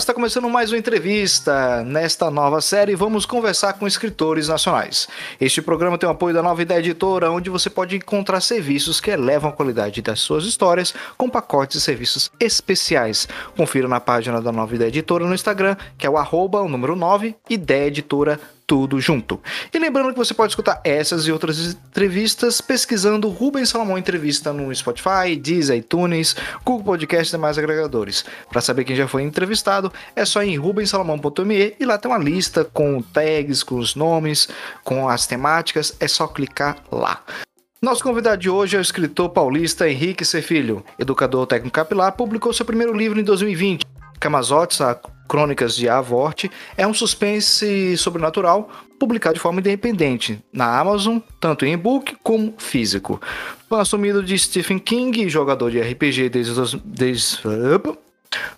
está começando mais uma entrevista. Nesta nova série, vamos conversar com escritores nacionais. Este programa tem o apoio da Nova Ideia Editora, onde você pode encontrar serviços que elevam a qualidade das suas histórias com pacotes de serviços especiais. Confira na página da Nova Ideia Editora no Instagram, que é o arroba, o número 9, Ideia Editora tudo junto. E lembrando que você pode escutar essas e outras entrevistas pesquisando Rubens Salomão Entrevista no Spotify, Deezer, iTunes, Google Podcast e demais agregadores. Para saber quem já foi entrevistado, é só em rubensalomão.me e lá tem uma lista com tags, com os nomes, com as temáticas, é só clicar lá. Nosso convidado de hoje é o escritor paulista Henrique Cefilho, educador técnico capilar, publicou seu primeiro livro em 2020, Camazotes, a Crônicas de Avorte, é um suspense sobrenatural publicado de forma independente na Amazon, tanto em e-book como físico. Fã assumido de Stephen King, jogador de RPG desde, desde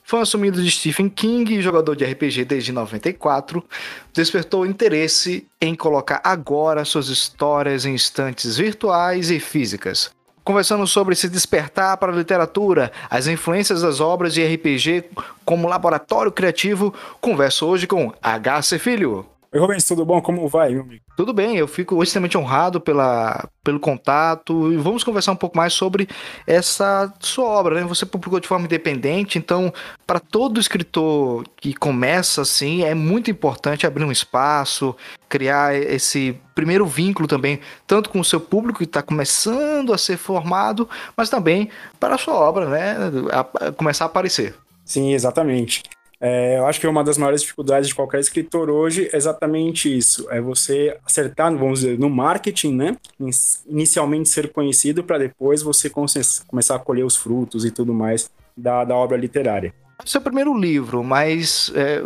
Fã assumido de Stephen King, jogador de RPG desde 94, despertou interesse em colocar agora suas histórias em instantes virtuais e físicas conversando sobre se despertar para a literatura, as influências das obras de RPG como laboratório criativo, converso hoje com HC Filho. Oi, Rubens, tudo bom? Como vai, meu amigo? Tudo bem, eu fico extremamente honrado pela, pelo contato e vamos conversar um pouco mais sobre essa sua obra, né? Você publicou de forma independente, então, para todo escritor que começa assim, é muito importante abrir um espaço, criar esse primeiro vínculo também, tanto com o seu público que está começando a ser formado, mas também para a sua obra, né? A, a começar a aparecer. Sim, exatamente. É, eu acho que uma das maiores dificuldades de qualquer escritor hoje é exatamente isso: é você acertar, vamos dizer, no marketing, né? Inicialmente ser conhecido para depois você começar a colher os frutos e tudo mais da, da obra literária. Seu primeiro livro, mas é,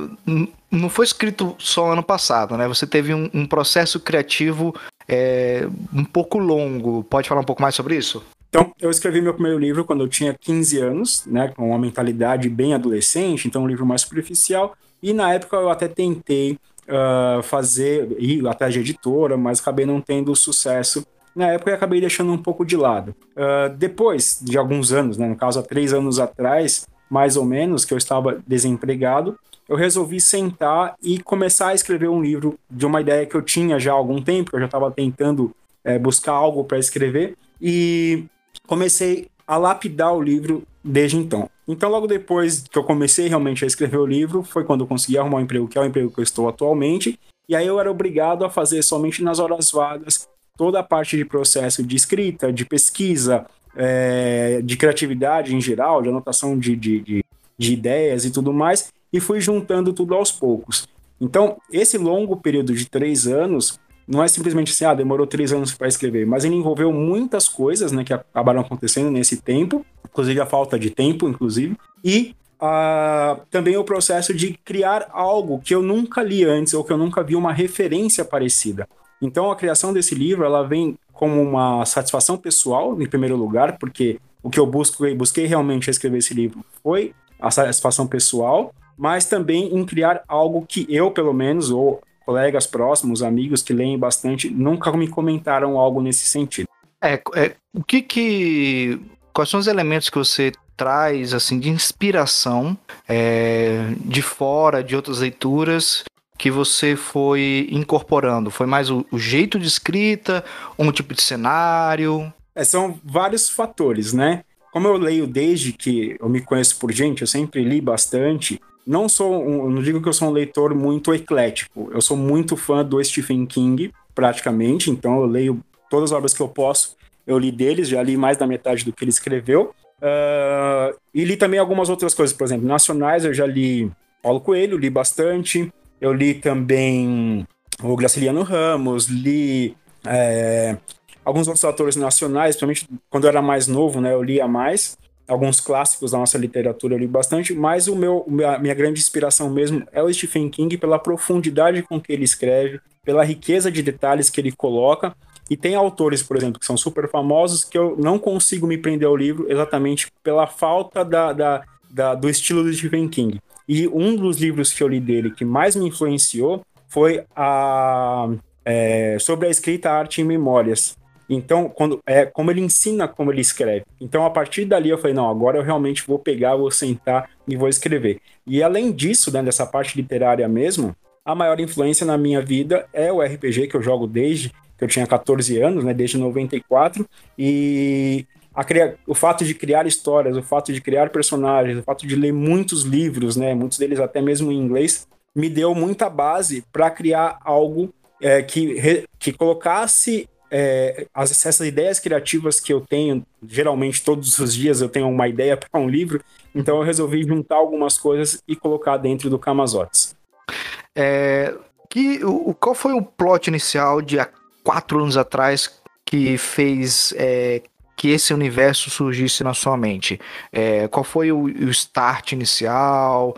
não foi escrito só ano passado, né? Você teve um, um processo criativo é, um pouco longo. Pode falar um pouco mais sobre isso? Então, eu escrevi meu primeiro livro quando eu tinha 15 anos, né, com uma mentalidade bem adolescente, então um livro mais superficial, e na época eu até tentei uh, fazer, ir atrás de editora, mas acabei não tendo sucesso. Na época eu acabei deixando um pouco de lado. Uh, depois de alguns anos, né, no caso há três anos atrás, mais ou menos, que eu estava desempregado, eu resolvi sentar e começar a escrever um livro de uma ideia que eu tinha já há algum tempo, eu já estava tentando é, buscar algo para escrever, e comecei a lapidar o livro desde então. Então, logo depois que eu comecei realmente a escrever o livro, foi quando eu consegui arrumar um emprego, que é o emprego que eu estou atualmente, e aí eu era obrigado a fazer somente nas horas vagas toda a parte de processo de escrita, de pesquisa, é, de criatividade em geral, de anotação de, de, de, de ideias e tudo mais, e fui juntando tudo aos poucos. Então, esse longo período de três anos não é simplesmente assim, ah, demorou três anos para escrever, mas ele envolveu muitas coisas, né, que acabaram acontecendo nesse tempo, inclusive a falta de tempo, inclusive, e uh, também o processo de criar algo que eu nunca li antes ou que eu nunca vi uma referência parecida. Então, a criação desse livro, ela vem como uma satisfação pessoal, em primeiro lugar, porque o que eu busquei, busquei realmente escrever esse livro foi a satisfação pessoal, mas também em criar algo que eu, pelo menos, ou colegas próximos, amigos que leem bastante, nunca me comentaram algo nesse sentido. É, é o que que quais são os elementos que você traz assim de inspiração é, de fora de outras leituras que você foi incorporando? Foi mais o, o jeito de escrita, um tipo de cenário? É, são vários fatores, né? Como eu leio desde que eu me conheço por gente, eu sempre li bastante não sou, um, não digo que eu sou um leitor muito eclético. Eu sou muito fã do Stephen King, praticamente. Então eu leio todas as obras que eu posso. Eu li deles, já li mais da metade do que ele escreveu. Uh, e li também algumas outras coisas, por exemplo, nacionais eu já li Paulo Coelho, li bastante. Eu li também o Graciliano Ramos, li é, alguns outros autores nacionais, principalmente quando eu era mais novo, né? Eu lia mais alguns clássicos da nossa literatura ali bastante, mas o meu, a minha grande inspiração mesmo é o Stephen King pela profundidade com que ele escreve, pela riqueza de detalhes que ele coloca. E tem autores, por exemplo, que são super famosos que eu não consigo me prender ao livro exatamente pela falta da, da, da do estilo do Stephen King. E um dos livros que eu li dele que mais me influenciou foi a, é, sobre a escrita arte em memórias, Então, quando é como ele ensina como ele escreve. Então, a partir dali eu falei, não, agora eu realmente vou pegar, vou sentar e vou escrever. E além disso, né, dessa parte literária mesmo, a maior influência na minha vida é o RPG que eu jogo desde que eu tinha 14 anos, né, desde 94, e Criar, o fato de criar histórias, o fato de criar personagens, o fato de ler muitos livros, né, muitos deles até mesmo em inglês, me deu muita base para criar algo é, que, que colocasse é, as, essas ideias criativas que eu tenho, geralmente todos os dias eu tenho uma ideia para um livro, então eu resolvi juntar algumas coisas e colocar dentro do Camazotes. É, que, o, qual foi o plot inicial de há quatro anos atrás que fez é, que esse universo surgisse na sua mente? É, qual foi o, o, start inicial?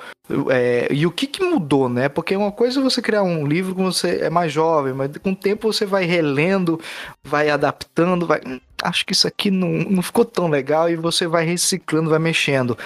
É, e o que, que, mudou, né? Porque uma coisa é você criar um livro quando você é mais jovem, mas com o tempo você vai relendo, vai adaptando, vai. Hum, acho que isso aqui não, não ficou tão legal e você vai reciclando, vai mexendo.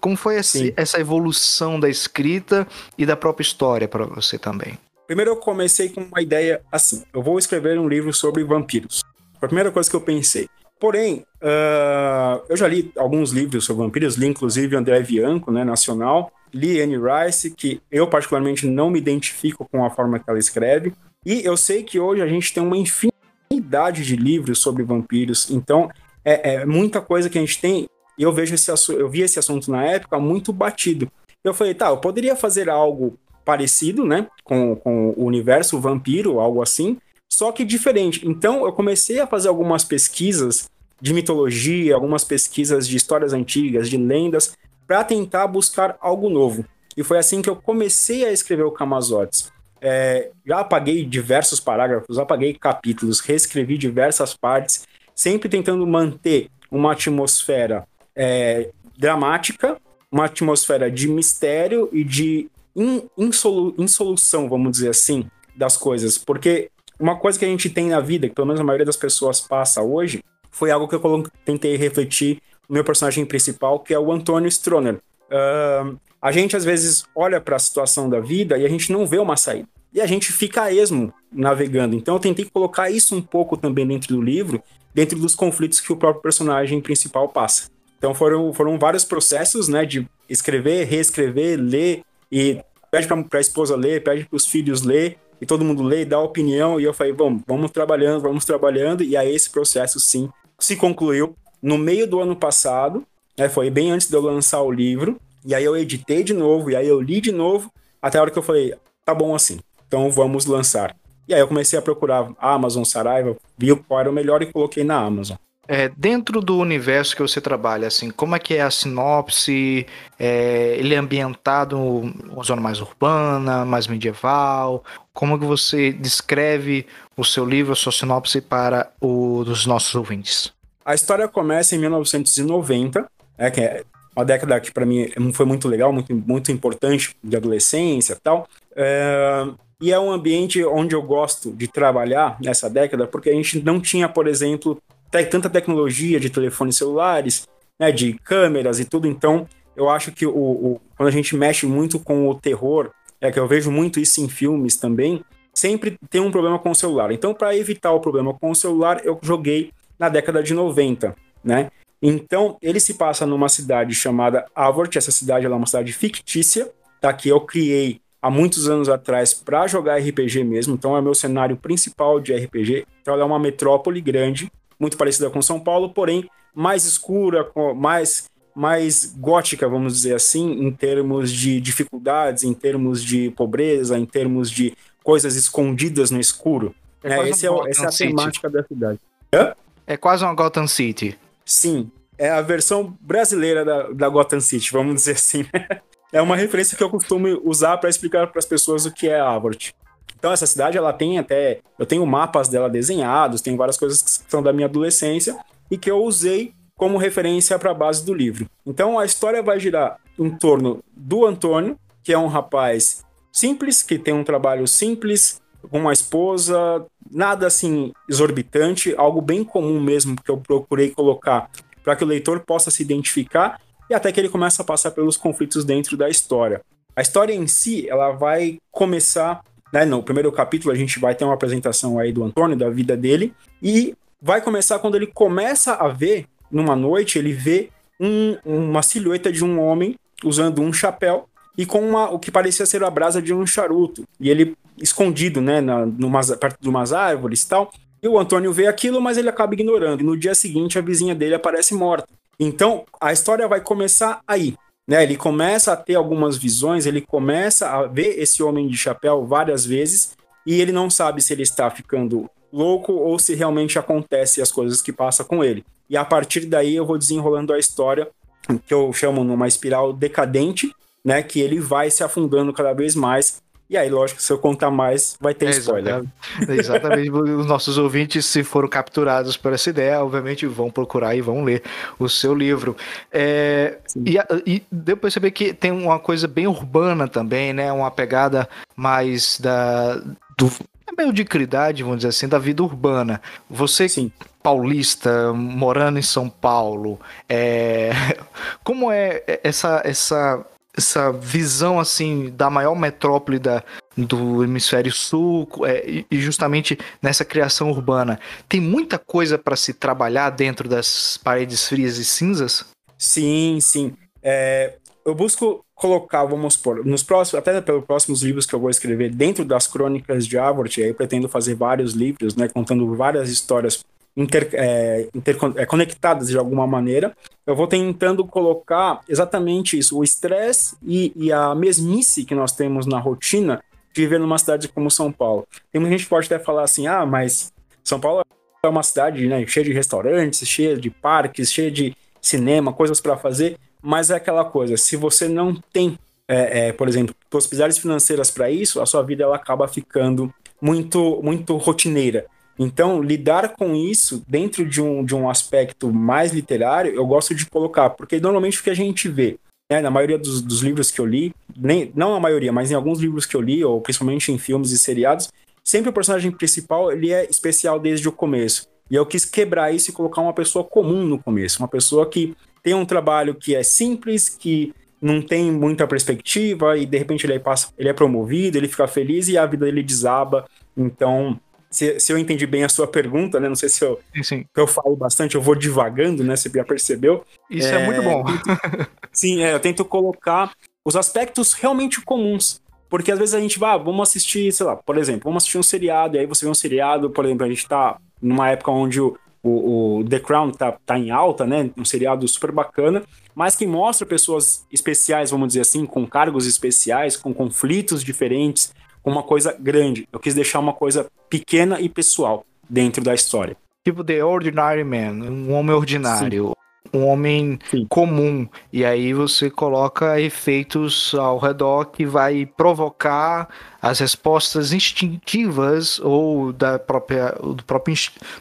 Como foi esse, essa evolução da escrita e da própria história para você também? Primeiro eu comecei com uma ideia assim: eu vou escrever um livro sobre vampiros. Foi a primeira coisa que eu pensei. Porém, uh, eu já li alguns livros sobre vampiros, li inclusive André Bianco, né, nacional, li Anne Rice, que eu particularmente não me identifico com a forma que ela escreve, e eu sei que hoje a gente tem uma infinidade de livros sobre vampiros, então é, é muita coisa que a gente tem, e eu vejo esse eu vi esse assunto na época muito batido. Eu falei, tá, eu poderia fazer algo parecido, né, com, com o universo vampiro, algo assim, só que diferente. Então eu comecei a fazer algumas pesquisas de mitologia, algumas pesquisas de histórias antigas, de lendas, para tentar buscar algo novo. E foi assim que eu comecei a escrever o Camazotes. É, já apaguei diversos parágrafos, apaguei capítulos, reescrevi diversas partes, sempre tentando manter uma atmosfera é, dramática, uma atmosfera de mistério e de in, insolu, insolução, vamos dizer assim, das coisas. Porque uma coisa que a gente tem na vida, que pelo menos a maioria das pessoas passa hoje, foi algo que eu tentei refletir no meu personagem principal, que é o Antônio Stroner. Uh, a gente às vezes olha para a situação da vida e a gente não vê uma saída. E a gente fica a esmo navegando. Então eu tentei colocar isso um pouco também dentro do livro, dentro dos conflitos que o próprio personagem principal passa. Então foram, foram vários processos, né, de escrever, reescrever, ler e pede para a esposa ler, pede para os filhos ler e todo mundo lê e dá opinião. E eu falei, vamos, vamos trabalhando, vamos trabalhando. E aí esse processo, sim, se concluiu no meio do ano passado, né, foi bem antes de eu lançar o livro, e aí eu editei de novo, e aí eu li de novo, até a hora que eu falei, tá bom assim, então vamos lançar. E aí eu comecei a procurar a Amazon Saraiva, vi qual era o melhor e coloquei na Amazon. É, dentro do universo que você trabalha, assim, como é que é a sinopse? É, ele é ambientado uma zona mais urbana, mais medieval? Como que você descreve o seu livro, a sua sinopse para os nossos ouvintes? A história começa em 1990, é, que é uma década que para mim foi muito legal, muito, muito importante de adolescência e tal. É, e é um ambiente onde eu gosto de trabalhar nessa década, porque a gente não tinha, por exemplo, tanta tecnologia de telefones celulares, né, de câmeras e tudo. Então, eu acho que o, o, quando a gente mexe muito com o terror, é que eu vejo muito isso em filmes também, sempre tem um problema com o celular. Então, para evitar o problema com o celular, eu joguei na década de 90, né? Então, ele se passa numa cidade chamada Avort. Essa cidade é uma cidade fictícia, tá? Que eu criei há muitos anos atrás para jogar RPG mesmo. Então, é o meu cenário principal de RPG. Então, ela é uma metrópole grande, muito parecida com São Paulo, porém mais escura, mais mais gótica, vamos dizer assim, em termos de dificuldades, em termos de pobreza, em termos de coisas escondidas no escuro. É, é esse é, essa é a temática da cidade. Hã? É quase uma Gotham City. Sim, é a versão brasileira da, da Gotham City, vamos dizer assim. é uma referência que eu costumo usar para explicar para as pessoas o que é Avort. Então essa cidade ela tem até, eu tenho mapas dela desenhados, tem várias coisas que são da minha adolescência e que eu usei como referência para a base do livro. Então a história vai girar em torno do Antônio, que é um rapaz simples, que tem um trabalho simples, com uma esposa, nada assim exorbitante, algo bem comum mesmo que eu procurei colocar para que o leitor possa se identificar e até que ele começa a passar pelos conflitos dentro da história. A história em si, ela vai começar né, no primeiro capítulo a gente vai ter uma apresentação aí do Antônio, da vida dele, e vai começar quando ele começa a ver, numa noite, ele vê um, uma silhueta de um homem usando um chapéu e com uma, o que parecia ser a brasa de um charuto. E ele escondido, né, na, numas, perto de umas árvores e tal. E o Antônio vê aquilo, mas ele acaba ignorando. E no dia seguinte, a vizinha dele aparece morta. Então, a história vai começar aí. Né? Ele começa a ter algumas visões, ele começa a ver esse homem de chapéu várias vezes, e ele não sabe se ele está ficando louco ou se realmente acontece as coisas que passam com ele. E a partir daí eu vou desenrolando a história que eu chamo numa espiral decadente, né, que ele vai se afundando cada vez mais e aí, lógico, se eu contar mais, vai ter é, spoiler. Exatamente. Os nossos ouvintes, se foram capturados por essa ideia, obviamente vão procurar e vão ler o seu livro. É, e, e deu pra perceber que tem uma coisa bem urbana também, né? Uma pegada mais da. Do, é meio de cridade, vamos dizer assim, da vida urbana. Você, Sim. paulista, morando em São Paulo, é... como é essa, essa essa visão assim da maior metrópole da, do hemisfério sul é, e justamente nessa criação urbana. Tem muita coisa para se trabalhar dentro das paredes frias e cinzas? Sim sim. É, eu busco colocar vamos supor nos próximos até pelos próximos livros que eu vou escrever dentro das crônicas de Avort aí pretendo fazer vários livros né contando várias histórias inter, é, inter, é, conectadas de alguma maneira, eu vou tentando colocar exatamente isso, o estresse e, e, a mesmice que nós temos na rotina de viver numa cidade como São Paulo. Tem muita gente que pode até falar assim, ah, mas São Paulo é uma cidade né, cheia de restaurantes, cheia de parques, cheia de cinema, coisas para fazer, mas é aquela coisa, se você não tem, é, é, por exemplo, possibilidades financeiras para isso, a sua vida ela acaba ficando muito, muito rotineira. Então, lidar com isso dentro de um, de um aspecto mais literário, eu gosto de colocar, porque normalmente o que a gente vê, né, na maioria dos, dos, livros que eu li, nem, não a maioria, mas em alguns livros que eu li, ou principalmente em filmes e seriados, sempre o personagem principal ele é especial desde o começo. E eu quis quebrar isso e colocar uma pessoa comum no começo, uma pessoa que tem um trabalho que é simples, que não tem muita perspectiva e de repente ele, passa, ele é promovido, ele fica feliz e a vida dele desaba. Então, se, se eu entendi bem a sua pergunta, né? Não sei se eu, sim, sim. eu falo bastante, eu vou divagando, né? Você já percebeu. Isso é, é muito bom. sim, é, eu tento colocar os aspectos realmente comuns. Porque às vezes a gente vai, ah, vamos assistir, sei lá, por exemplo, vamos assistir um seriado, e aí você vê um seriado, por exemplo, a gente tá numa época onde o, o, o, The Crown tá, tá em alta, né? Um seriado super bacana, mas que mostra pessoas especiais, vamos dizer assim, com cargos especiais, com conflitos diferentes, uma coisa grande. Eu quis deixar uma coisa pequena e pessoal dentro da história. Tipo The Ordinary Man, um homem ordinário. Sim. Um homem Sim. comum, e aí você coloca efeitos ao redor que vai provocar as respostas instintivas ou da própria, do, próprio,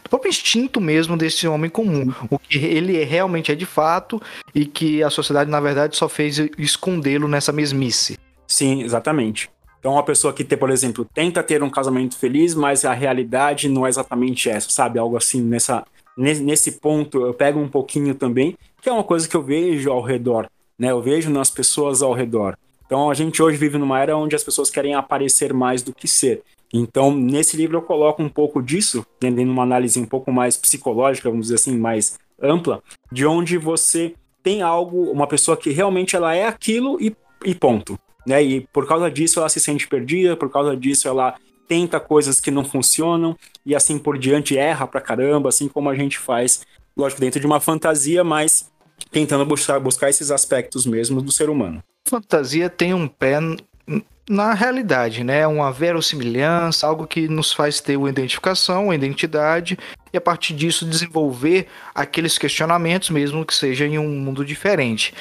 do próprio instinto mesmo desse homem comum. O que ele realmente é de fato e que a sociedade, na verdade, só fez escondê-lo nessa mesmice. Sim, exatamente. Então, uma pessoa que, por exemplo, tenta ter um casamento feliz, mas a realidade não é exatamente essa, sabe? Algo assim, nessa, nesse ponto, eu pego um pouquinho também, que é uma coisa que eu vejo ao redor, né? Eu vejo nas pessoas ao redor. Então, a gente hoje vive numa era onde as pessoas querem aparecer mais do que ser. Então, nesse livro eu coloco um pouco disso, tendo uma análise um pouco mais psicológica, vamos dizer assim, mais ampla, de onde você tem algo, uma pessoa que realmente ela é aquilo e, e ponto né? E por causa disso ela se sente perdida, por causa disso ela tenta coisas que não funcionam e assim por diante erra pra caramba, assim como a gente faz, lógico, dentro de uma fantasia, mas tentando buscar, buscar esses aspectos mesmo do ser humano. Fantasia tem um pé na realidade, né? Uma verossimilhança, algo que nos faz ter uma identificação, uma identidade e a partir disso desenvolver aqueles questionamentos, mesmo que seja em um mundo diferente.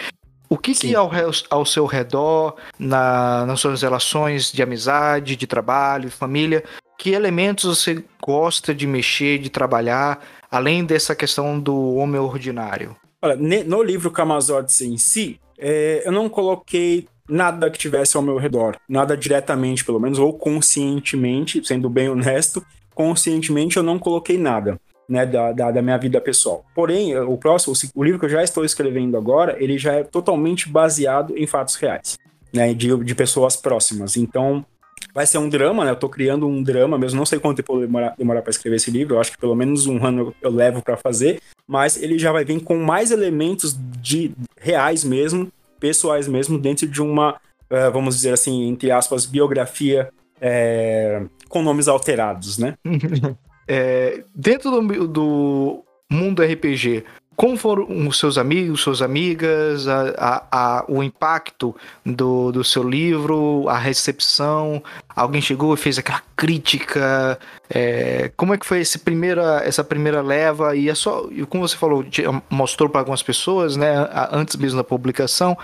O que, que ao, ao seu redor, na, nas suas relações de amizade, de trabalho, família, que elementos você gosta de mexer, de trabalhar, além dessa questão do homem ordinário? Olha, no livro Camazortes em si, é, eu não coloquei nada que tivesse ao meu redor, nada diretamente, pelo menos, ou conscientemente, sendo bem honesto, conscientemente eu não coloquei nada né, da, da, da, minha vida pessoal. Porém, o próximo, o livro que eu já estou escrevendo agora, ele já é totalmente baseado em fatos reais, né, de, de pessoas próximas. Então, vai ser um drama, né? Eu tô criando um drama, mesmo não sei quanto tempo eu demorar, demorar para escrever esse livro, eu acho que pelo menos um ano eu, eu levo para fazer, mas ele já vai vir com mais elementos de reais mesmo, pessoais mesmo, dentro de uma, uh, vamos dizer assim, entre aspas, biografia é, com nomes alterados, né? é, dentro do, do mundo RPG, como foram os seus amigos, suas amigas, a, a, a, o impacto do, do seu livro, a recepção? Alguém chegou e fez aquela crítica? É, como é que foi esse primeira, essa primeira leva? E é só, como você falou, mostrou para algumas pessoas, né, antes mesmo da publicação,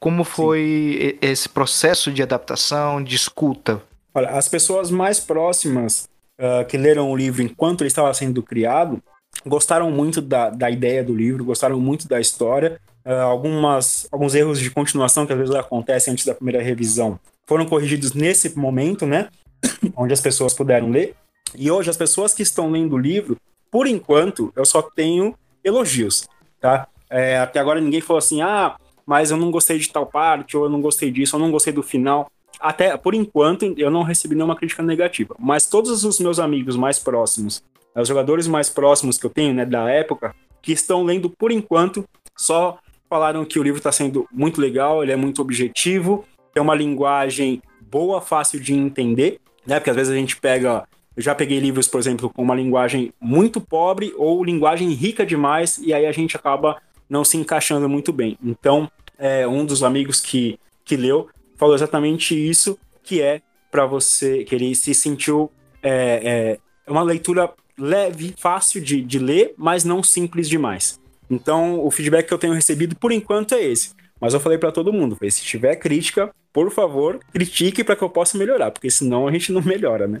como foi Sim. esse processo de adaptação, de escuta? Olha, as pessoas mais próximas uh, que leram o livro enquanto ele estava sendo criado gostaram muito da, da ideia do livro, gostaram muito da história. Uh, algumas, alguns erros de continuação que às vezes acontecem antes da primeira revisão foram corrigidos nesse momento, né? Onde as pessoas puderam ler. E hoje, as pessoas que estão lendo o livro, por enquanto, eu só tenho elogios, tá? É, até agora ninguém falou assim, ah, mas eu não gostei de tal parte, ou eu não gostei disso, ou eu não gostei do final. Até, por enquanto, eu não recebi nenhuma crítica negativa. Mas todos os meus amigos mais próximos os jogadores mais próximos que eu tenho, né, da época, que estão lendo por enquanto, só falaram que o livro está sendo muito legal, ele é muito objetivo, tem uma linguagem boa, fácil de entender, né? Porque às vezes a gente pega, eu já peguei livros, por exemplo, com uma linguagem muito pobre ou linguagem rica demais e aí a gente acaba não se encaixando muito bem. Então, é, um dos amigos que que leu falou exatamente isso, que é para você que ele se sentiu é, é uma leitura leve, fácil de, de ler, mas não simples demais. Então, o feedback que eu tenho recebido por enquanto é esse. Mas eu falei para todo mundo, se tiver crítica, por favor, critique para que eu possa melhorar, porque senão a gente não melhora, né?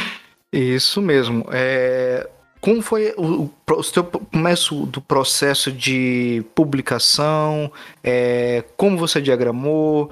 Isso mesmo. É... Como foi o, o, o seu começo do processo de publicação? É... Como você diagramou?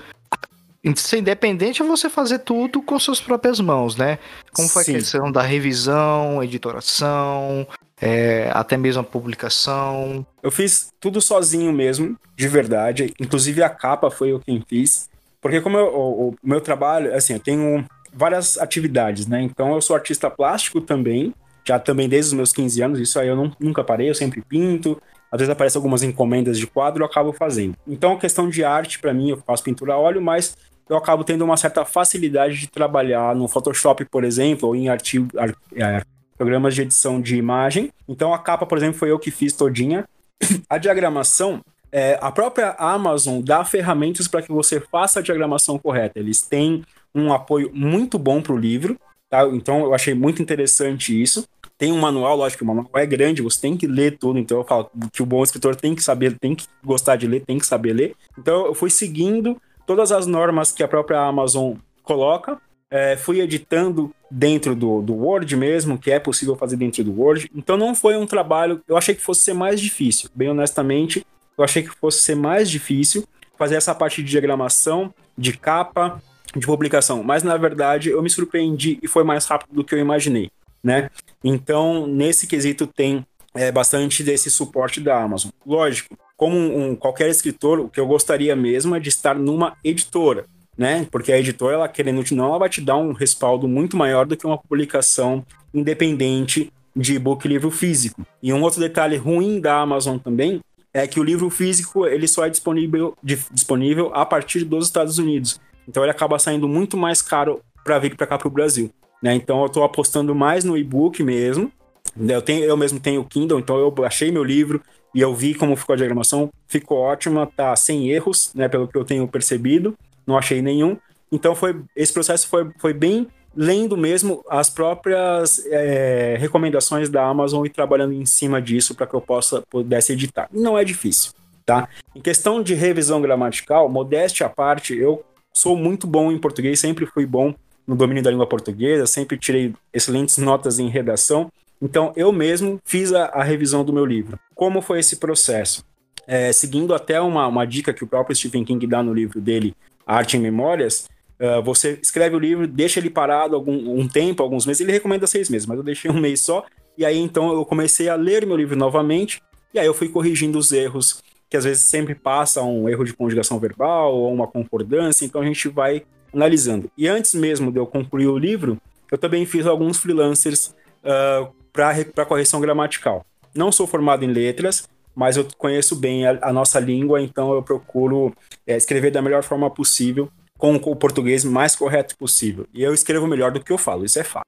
Ser independente é você fazer tudo com suas próprias mãos, né? Como foi Sim. a questão da revisão, editoração, é, até mesmo a publicação? Eu fiz tudo sozinho mesmo, de verdade. Inclusive a capa foi eu quem fiz. Porque como eu, o, o meu trabalho, assim, eu tenho várias atividades, né? Então eu sou artista plástico também, já também desde os meus 15 anos, isso aí eu não, nunca parei, eu sempre pinto. Às vezes aparecem algumas encomendas de quadro, eu acabo fazendo. Então, a questão de arte, para mim, eu faço pintura a óleo, mas eu acabo tendo uma certa facilidade de trabalhar no Photoshop, por exemplo, ou em artigo, é, programas de edição de imagem. Então a capa, por exemplo, foi eu que fiz todinha. A diagramação, é, a própria Amazon dá ferramentas para que você faça a diagramação correta. Eles têm um apoio muito bom para o livro, tá? Então eu achei muito interessante isso. Tem um manual, lógico, o manual é grande, você tem que ler tudo, então eu falo que o bom escritor tem que saber, tem que gostar de ler, tem que saber ler. Então eu fui seguindo todas as normas que a própria Amazon coloca. É, fui editando dentro do, do Word mesmo, que é possível fazer dentro do Word. Então não foi um trabalho. Eu achei que fosse ser mais difícil, bem honestamente. Eu achei que fosse ser mais difícil fazer essa parte de diagramação, de capa, de publicação. Mas na verdade eu me surpreendi e foi mais rápido do que eu imaginei, né? Então nesse quesito tem é, bastante desse suporte da Amazon. Lógico, como um, qualquer escritor, o que eu gostaria mesmo é de estar numa editora, né? Porque a editora, ela querendo ou não, ela vai te dar um respaldo muito maior do que uma publicação independente de e-book livro físico. E um outro detalhe ruim da Amazon também é que o livro físico ele só é disponível, disponível a partir dos Estados Unidos. Então ele acaba saindo muito mais caro para vir para cá para o Brasil. Né? Então eu estou apostando mais no e-book mesmo. Eu, tenho, eu mesmo tenho o Kindle, então eu achei meu livro, e eu vi como ficou a diagramação, ficou ótima, tá sem erros, né, pelo que eu tenho percebido, não achei nenhum. Então foi esse processo foi, foi bem lendo mesmo as próprias é, recomendações da Amazon e trabalhando em cima disso para que eu possa pudesse editar. Não é difícil, tá? Em questão de revisão gramatical, modéstia à parte, eu sou muito bom em português, sempre fui bom no domínio da língua portuguesa, sempre tirei excelentes notas em redação. Então, eu mesmo fiz a, a revisão do meu livro. Como foi esse processo? É, seguindo até uma, uma dica que o próprio Stephen King dá no livro dele, Arte em Memórias, uh, você escreve o livro, deixa ele parado algum um tempo, alguns meses, ele recomenda seis meses, mas eu deixei um mês só, e aí então eu comecei a ler meu livro novamente, e aí eu fui corrigindo os erros, que às vezes sempre passa um erro de conjugação verbal ou uma concordância, então a gente vai analisando. E antes mesmo de eu concluir o livro, eu também fiz alguns freelancers uh, para correção gramatical. Não sou formado em letras, mas eu conheço bem a, a nossa língua, então eu procuro é, escrever da melhor forma possível, com o português mais correto possível. E eu escrevo melhor do que eu falo, isso é fato.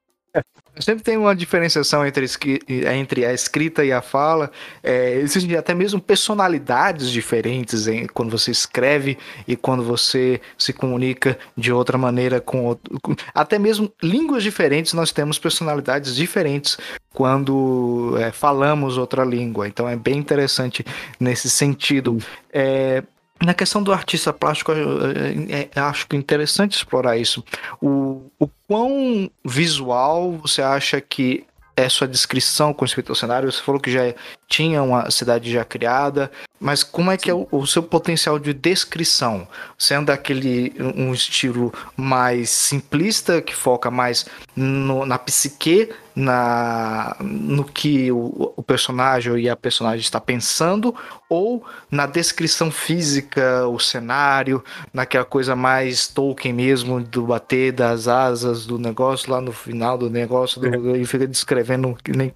Sempre tem uma diferenciação entre, entre a escrita e a fala. É, existem até mesmo personalidades diferentes em, quando você escreve e quando você se comunica de outra maneira com, com até mesmo línguas diferentes. Nós temos personalidades diferentes quando é, falamos outra língua. Então é bem interessante nesse sentido. É, na questão do artista plástico, eu, eu, eu, acho interessante explorar isso. O, o quão visual você acha que é sua descrição com respeito ao cenário? Você falou que já tinha uma cidade já criada, mas como é que é o, o seu potencial de descrição? Sendo aquele um estilo mais simplista, que foca mais no, na psique, na, no que o, o, personagem e a personagem está pensando, ou na descrição física, o cenário, naquela coisa mais Tolkien mesmo, do bater das asas do negócio lá no final do negócio, do, e fica descrevendo nem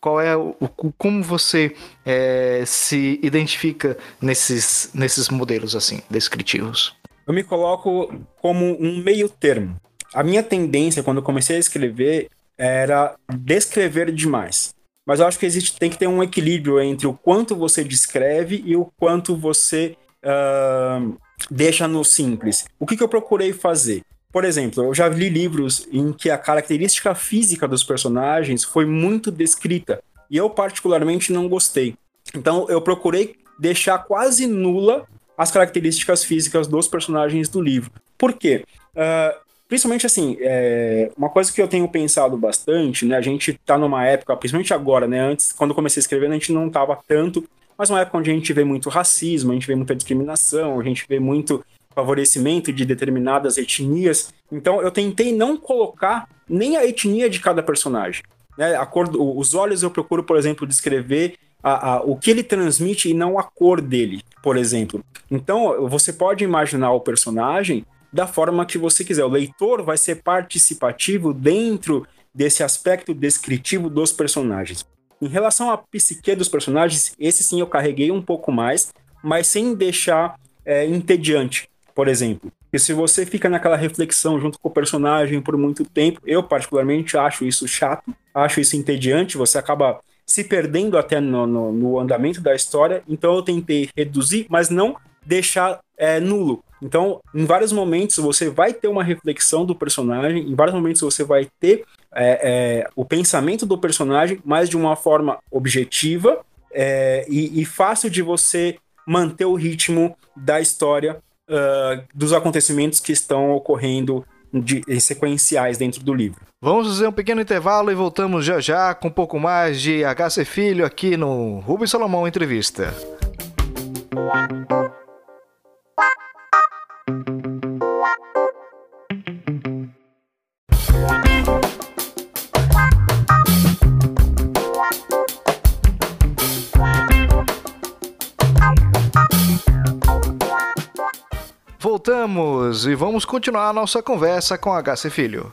qual é o, como você é, se identifica nesses, nesses modelos assim descritivos? Eu me coloco como um meio termo. A minha tendência quando eu comecei a escrever era descrever demais. Mas eu acho que existe, tem que ter um equilíbrio entre o quanto você descreve e o quanto você uh, deixa no simples. O que, que eu procurei fazer? Por exemplo, eu já li livros em que a característica física dos personagens foi muito descrita e eu particularmente não gostei. Então eu procurei deixar quase nula as características físicas dos personagens do livro. Por quê? Uh, principalmente assim, é, uma coisa que eu tenho pensado bastante, né? A gente tá numa época, principalmente agora, né? Antes, quando eu comecei a escrever, a gente não tava tanto, mas uma época onde a gente vê muito racismo, a gente vê muita discriminação, a gente vê muito favorecimento de determinadas etnias. Então eu tentei não colocar nem a etnia de cada personagem. Né? A cor, os olhos eu procuro, por exemplo, descrever a, a, o que ele transmite e não a cor dele, por exemplo. Então você pode imaginar o personagem da forma que você quiser. O leitor vai ser participativo dentro desse aspecto descritivo dos personagens. Em relação à psique dos personagens, esse sim eu carreguei um pouco mais, mas sem deixar é, entediante por exemplo. E se você fica naquela reflexão junto com o personagem por muito tempo, eu particularmente acho isso chato, acho isso entediante, você acaba se perdendo até no, no, no andamento da história, então eu tentei reduzir, mas não deixar é, nulo. Então, em vários momentos você vai ter uma reflexão do personagem, em vários momentos você vai ter é, é, o pensamento do personagem, mas de uma forma objetiva é, e, e fácil de você manter o ritmo da história uh, dos acontecimentos que estão ocorrendo de, sequenciais dentro do livro. Vamos fazer um pequeno intervalo e voltamos já já com um pouco mais de HC Filho aqui no Rubens Salomão Entrevista. Voltamos e vamos continuar a nossa conversa com HC Filho.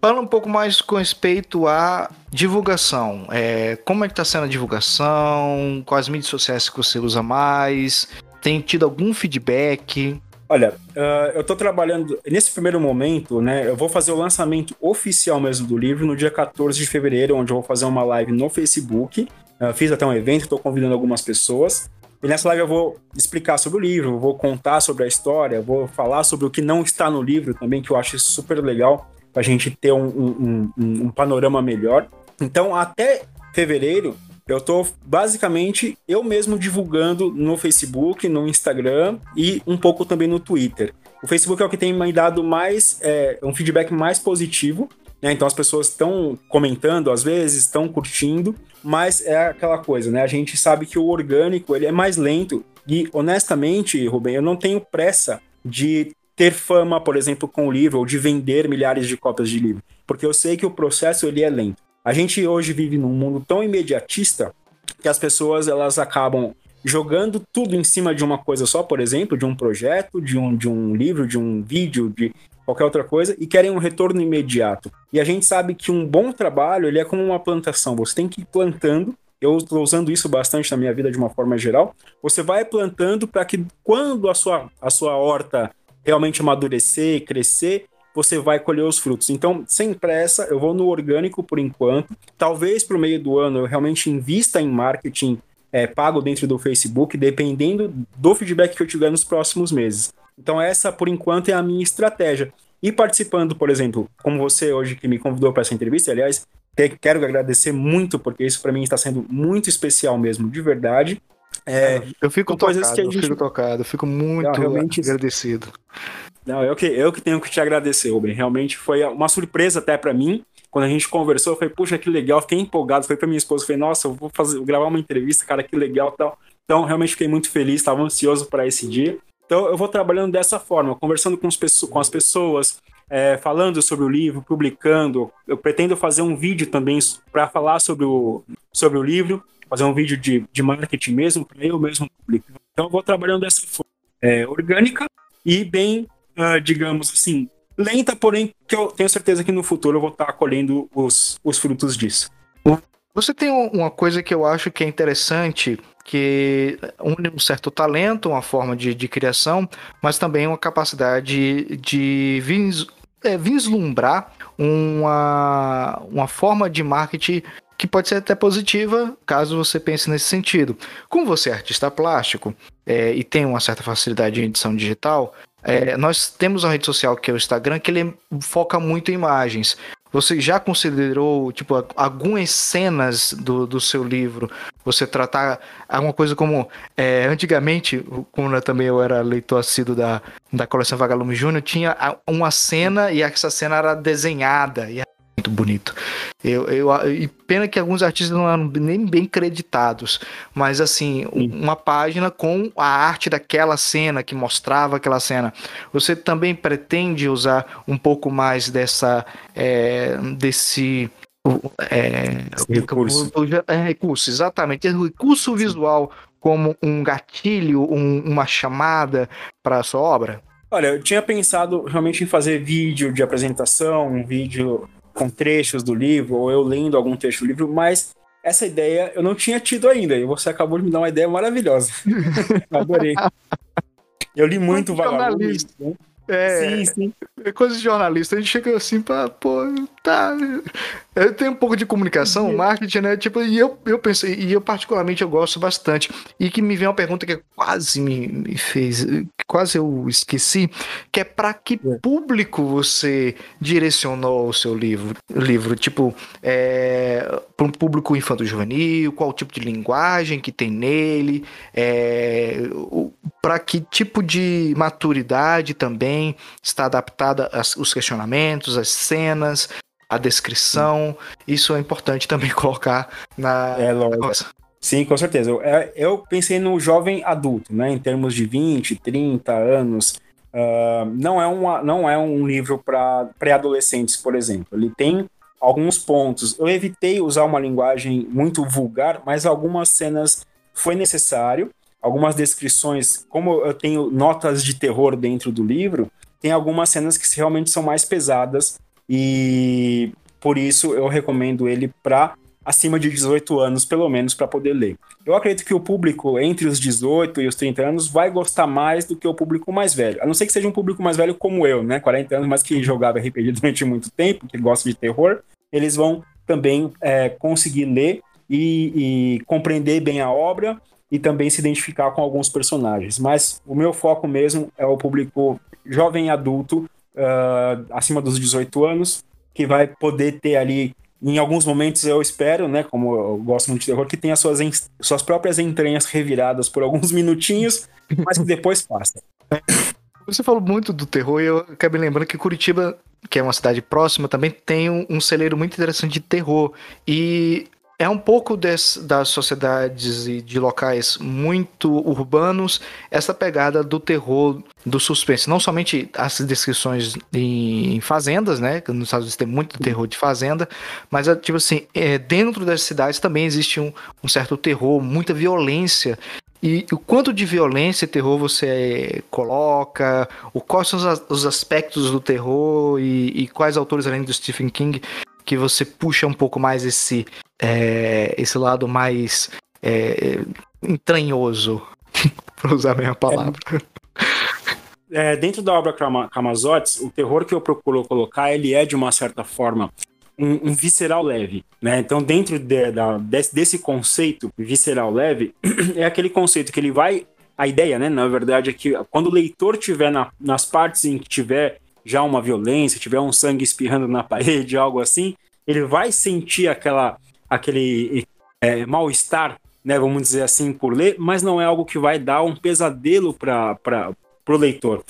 Falando um pouco mais com respeito à divulgação. É, como é que está sendo a divulgação? Quais mídias sociais que você usa mais? Tem tido algum feedback? Olha, uh, eu estou trabalhando nesse primeiro momento, né? Eu vou fazer o lançamento oficial mesmo do livro no dia 14 de fevereiro, onde eu vou fazer uma live no Facebook. Uh, fiz até um evento, estou convidando algumas pessoas. E nessa live eu vou explicar sobre o livro, vou contar sobre a história, vou falar sobre o que não está no livro também, que eu acho super legal, para a gente ter um, um, um, um panorama melhor. Então, até fevereiro, eu estou basicamente eu mesmo divulgando no Facebook, no Instagram e um pouco também no Twitter. O Facebook é o que tem me dado mais, é, um feedback mais positivo, né? Então as pessoas estão comentando, às vezes estão curtindo, mas é aquela coisa, né? A gente sabe que o orgânico ele é mais lento e honestamente, Rubem, eu não tenho pressa de ter fama, por exemplo, com o livro ou de vender milhares de cópias de livro, porque eu sei que o processo ele é lento. A gente hoje vive num mundo tão imediatista que as pessoas elas acabam jogando tudo em cima de uma coisa só, por exemplo, de um projeto, de um, de um livro, de um vídeo, de qualquer outra coisa, e querem um retorno imediato. E a gente sabe que um bom trabalho ele é como uma plantação. Você tem que ir plantando. Eu estou usando isso bastante na minha vida de uma forma geral. Você vai plantando para que quando a sua, a sua horta realmente amadurecer, crescer, você vai colher os frutos. Então, sem pressa, eu vou no orgânico por enquanto. Talvez para o meio do ano eu realmente invista em marketing é, pago dentro do Facebook, dependendo do feedback que eu tiver nos próximos meses. Então, essa, por enquanto, é a minha estratégia. E participando, por exemplo, como você hoje que me convidou para essa entrevista, aliás, quero agradecer muito, porque isso para mim está sendo muito especial mesmo, de verdade. É, eu fico tocado, a gente... eu fico tocado, eu fico muito Não, realmente... agradecido. Não, eu que, eu que tenho que te agradecer, Rubem. Realmente foi uma surpresa até para mim. Quando a gente conversou, eu falei, puxa, que legal, fiquei empolgado. Falei pra minha esposa, falei, nossa, eu vou fazer, vou gravar uma entrevista, cara, que legal tal. Então, realmente fiquei muito feliz, estava ansioso para esse dia. Então, eu vou trabalhando dessa forma, conversando com, com as pessoas, é, falando sobre o livro, publicando. Eu pretendo fazer um vídeo também para falar sobre o, sobre o livro, fazer um vídeo de, de marketing mesmo, para eu mesmo publicar. Então, eu vou trabalhando dessa forma é, orgânica e bem, uh, digamos assim, lenta, porém que eu tenho certeza que no futuro eu vou estar colhendo os, os frutos disso. Você tem uma coisa que eu acho que é interessante, que une um certo talento, uma forma de, de criação, mas também uma capacidade de vis, é, vislumbrar uma, uma forma de marketing que pode ser até positiva, caso você pense nesse sentido. Como você é artista plástico é, e tem uma certa facilidade em edição digital, é, nós temos uma rede social que é o Instagram, que ele foca muito em imagens. Você já considerou, tipo, algumas cenas do, do seu livro? Você tratar alguma coisa como. É, antigamente, quando eu também eu era leitor assíduo da, da coleção Vagalume Júnior, tinha uma cena e essa cena era desenhada. E muito bonito. Eu, eu, e pena que alguns artistas não eram nem bem creditados, mas assim, Sim. uma página com a arte daquela cena, que mostrava aquela cena. Você também pretende usar um pouco mais dessa, é, desse é, recurso. É, recurso, exatamente. Recurso visual como um gatilho, um, uma chamada para a sua obra? Olha, eu tinha pensado realmente em fazer vídeo de apresentação, um vídeo com trechos do livro, ou eu lendo algum trecho do livro, mas essa ideia eu não tinha tido ainda, e você acabou de me dar uma ideia maravilhosa. Adorei. Eu li muito Vagalume. Né? É, sim, sim. É coisa de jornalista. A gente chega assim pra, pô, tá. Eu tenho um pouco de comunicação, uhum. marketing, né? Tipo, e eu, eu pensei, e eu particularmente eu gosto bastante. E que me vem uma pergunta que quase me, me fez, quase eu esqueci, que é para que é. público você direcionou o seu livro? livro? Tipo, é, para um público infanto-juvenil, qual tipo de linguagem que tem nele, é, para que tipo de maturidade também está adaptada aos questionamentos, às cenas, a descrição. Isso é importante também colocar na. É, lógico. Sim, com certeza. Eu, é, eu, pensei no jovem adulto, né? Em termos de 20, 30 anos. Uh, não, é uma, não é um livro para pré-adolescentes, por exemplo. Ele tem alguns pontos. Eu evitei usar uma linguagem muito vulgar, mas algumas cenas foi necessário. Algumas descrições, como eu tenho notas de terror dentro do livro, tem algumas cenas que realmente são mais pesadas e por isso eu recomendo ele para acima de 18 anos, pelo menos, para poder ler. Eu acredito que o público entre os 18 e os 30 anos vai gostar mais do que o público mais velho. A não ser que seja um público mais velho como eu, né? 40 anos, mas que jogava RPG durante muito tempo, que gosta de terror, eles vão também é, conseguir ler e, e compreender bem a obra e também se identificar com alguns personagens. Mas o meu foco mesmo é o público jovem adulto, uh, acima dos 18 anos, que vai poder ter ali, em alguns momentos eu espero, né, como eu gosto muito de terror, que tenha suas, suas próprias entranhas reviradas por alguns minutinhos, mas que depois passa. Você falou muito do terror e eu acabei lembrando que Curitiba, que é uma cidade próxima, também tem um, um celeiro muito interessante de terror. E é um pouco des, das sociedades e de locais muito urbanos essa pegada do terror, do suspense. Não somente as descrições em fazendas, né? Que nos Estados Unidos tem muito terror de fazenda, mas é, tipo assim, é, dentro das cidades também existe um, um certo terror, muita violência E o quanto de violência e terror você coloca? O, quais são os aspectos do terror e, e quais autores, além do Stephen King, que você puxa um pouco mais esse, é, esse lado mais é, entranhoso, para usar a minha palavra. É, dentro da obra Camazotes, o terror que eu procuro colocar, ele é de uma certa forma um, um visceral leve, né? Então, dentro de, da, desse, desse conceito visceral leve, é aquele conceito que ele vai a ideia, né, na verdade, é que quando o leitor tiver na, nas partes em que tiver já uma violência, tiver um sangue espirrando na parede, algo assim, ele vai sentir aquela, aquele é, mal-estar, né, vamos dizer assim, por ler, mas não é algo que vai dar um pesadelo para o leitor.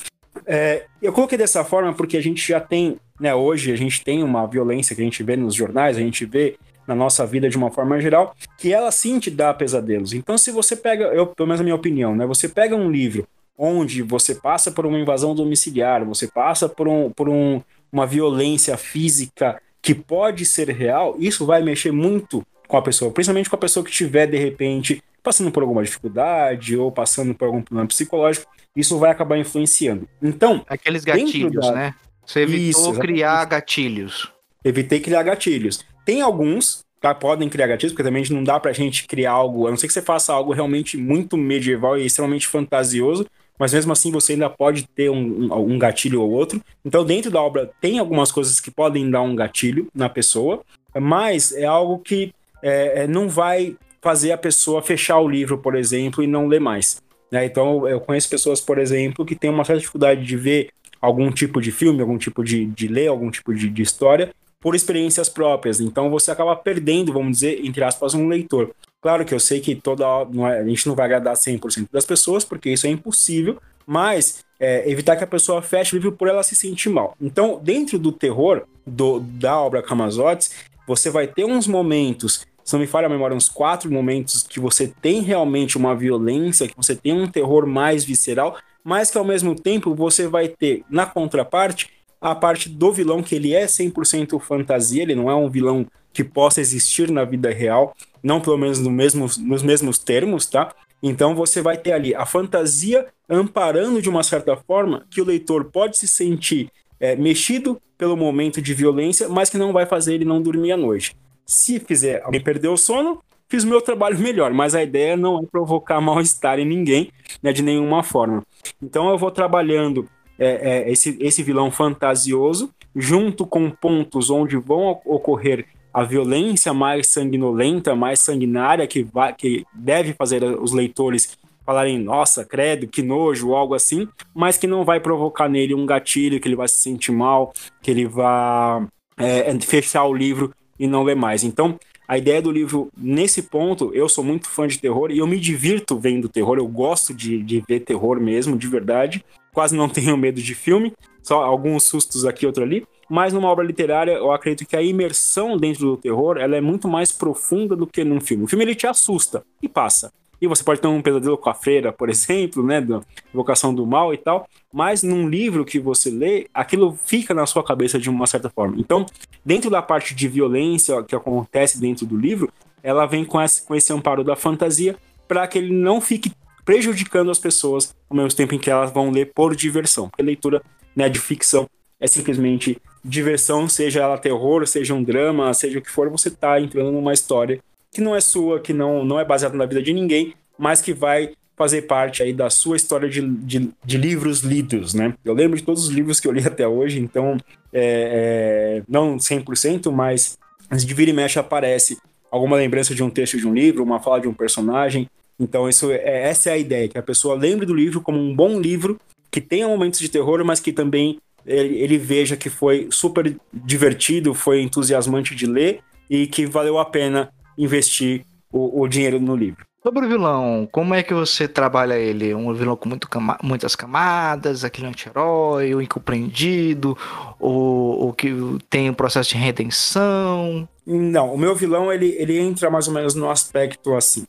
É, eu coloquei dessa forma porque a gente já tem, né, hoje a gente tem uma violência que a gente vê nos jornais, a gente vê na nossa vida de uma forma geral, que ela sim te dá pesadelos. Então, se você pega, eu, pelo menos a minha opinião, né, você pega um livro onde você passa por uma invasão domiciliar, você passa por, um, por um, uma violência física que pode ser real, isso vai mexer muito com a pessoa, principalmente com a pessoa que estiver, de repente, passando por alguma dificuldade ou passando por algum problema psicológico, isso vai acabar influenciando. Então. Aqueles gatilhos, da... né? Você evitou isso, criar gatilhos. Evitei criar gatilhos. Tem alguns tá, podem criar gatilhos, porque também não dá pra gente criar algo, a não ser que você faça algo realmente muito medieval e extremamente fantasioso, mas mesmo assim você ainda pode ter um, um, gatilho ou outro. Então, dentro da obra, tem algumas coisas que podem dar um gatilho na pessoa, mas é algo que é, é, não vai fazer a pessoa fechar o livro, por exemplo, e não ler mais. Né? Então, eu conheço pessoas, por exemplo, que têm uma certa dificuldade de ver algum tipo de filme, algum tipo de, de ler, algum tipo de, de história, por experiências próprias. Então, você acaba perdendo, vamos dizer, entre aspas, um leitor. Claro que eu sei que toda é, a gente não vai agradar 100% das pessoas, porque isso é impossível, mas é, evitar que a pessoa feche o livro por ela se sentir mal. Então, dentro do terror do, da obra Camazotes, você vai ter uns momentos se não me falha a memória, uns quatro momentos que você tem realmente uma violência, que você tem um terror mais visceral, mas que ao mesmo tempo você vai ter, na contraparte, a parte do vilão, que ele é 100% fantasia, ele não é um vilão que possa existir na vida real, não pelo menos no mesmo, nos mesmos termos, tá? Então você vai ter ali a fantasia amparando de uma certa forma que o leitor pode se sentir é, mexido pelo momento de violência, mas que não vai fazer ele não dormir à noite. Se fizer alguém perder o sono, fiz o meu trabalho melhor, mas a ideia não é provocar mal-estar em ninguém, né, de nenhuma forma. Então eu vou trabalhando é, é, esse, esse vilão fantasioso, junto com pontos onde vão ocorrer a violência mais sanguinolenta, mais sanguinária, que, vai, que deve fazer os leitores falarem, nossa, credo, que nojo, algo assim, mas que não vai provocar nele um gatilho, que ele vai se sentir mal, que ele vai é, fechar o livro e não ler mais. Então, a ideia do livro, nesse ponto, eu sou muito fã de terror e eu me divirto vendo terror, eu gosto de, de ver terror mesmo, de verdade. Quase não tenho medo de filme, só alguns sustos aqui, outro ali. Mas numa obra literária, eu acredito que a imersão dentro do terror ela é muito mais profunda do que num filme. O filme ele te assusta e passa. E você pode ter um pesadelo com a freira, por exemplo, né, da invocação do mal e tal, mas num livro que você lê, aquilo fica na sua cabeça de uma certa forma. Então, dentro da parte de violência que acontece dentro do livro, ela vem com esse, com esse amparo da fantasia para que ele não fique prejudicando as pessoas ao mesmo tempo em que elas vão ler por diversão. Porque leitura né, de ficção é simplesmente diversão, seja ela terror, seja um drama, seja o que for, você está entrando numa história que não é sua, que não, não é baseada na vida de ninguém, mas que vai fazer parte aí da sua história de, de, de, livros lidos, né? Eu lembro de todos os livros que eu li até hoje, então, é, é, não 100%, mas de vira e mexe aparece alguma lembrança de um texto de um livro, uma fala de um personagem. Então, isso é, essa é a ideia, que a pessoa lembre do livro como um bom livro, que tenha momentos de terror, mas que também ele, ele veja que foi super divertido, foi entusiasmante de ler e que valeu a pena investir o, o dinheiro no livro. Sobre o vilão, como é que você trabalha ele? Um vilão com muito cama muitas camadas, aquele anti-herói, o incompreendido, o, o que tem um processo de redenção? Não, o meu vilão ele, ele entra mais ou menos no aspecto assim.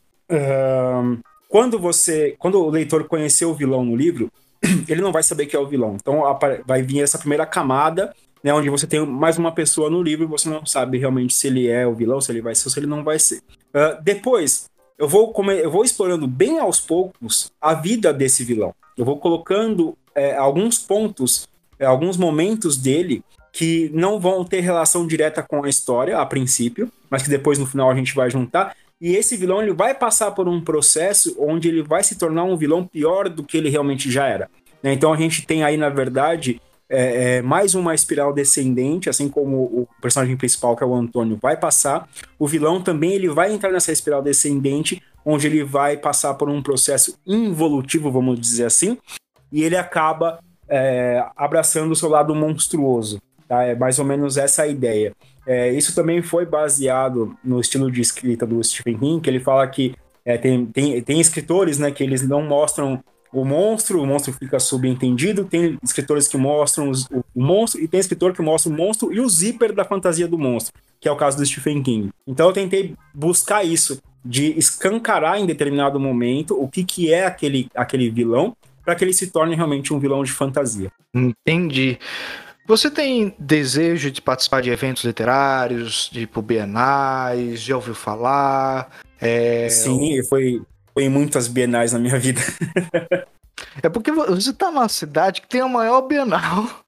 Quando você, quando o leitor conhecer o vilão no livro, ele não vai saber que é o vilão. Então vai vir essa primeira camada né, onde você tem mais uma pessoa no livro e você não sabe realmente se ele é o vilão, se ele vai ser ou se ele não vai ser. Uh, depois, eu vou, eu vou explorando bem aos poucos a vida desse vilão. Eu vou colocando é, alguns pontos, é, alguns momentos dele que não vão ter relação direta com a história a princípio, mas que depois no final a gente vai juntar. E esse vilão ele vai passar por um processo onde ele vai se tornar um vilão pior do que ele realmente já era. Né? Então a gente tem aí, na verdade, é, é, mais uma espiral descendente, assim como o personagem principal, que é o Antônio, vai passar. O vilão também ele vai entrar nessa espiral descendente, onde ele vai passar por um processo involutivo, vamos dizer assim, e ele acaba é, abraçando o seu lado monstruoso. Tá? É mais ou menos essa a ideia. É, isso também foi baseado no estilo de escrita do Stephen King, que ele fala que é, tem, tem, tem escritores né, que eles não mostram o monstro, o monstro fica subentendido, tem escritores que mostram os, o, monstro, e tem escritor que mostra o monstro e o zíper da fantasia do monstro, que é o caso do Stephen King. Então eu tentei buscar isso, de escancarar em determinado momento o que, que é aquele, aquele vilão, para que ele se torne realmente um vilão de fantasia. Entendi. Você tem desejo de participar de eventos literários, tipo bienais, já ouviu falar? É... Sim, foi, foi em muitas bienais na minha vida. é porque você está numa cidade que tem a maior bienal.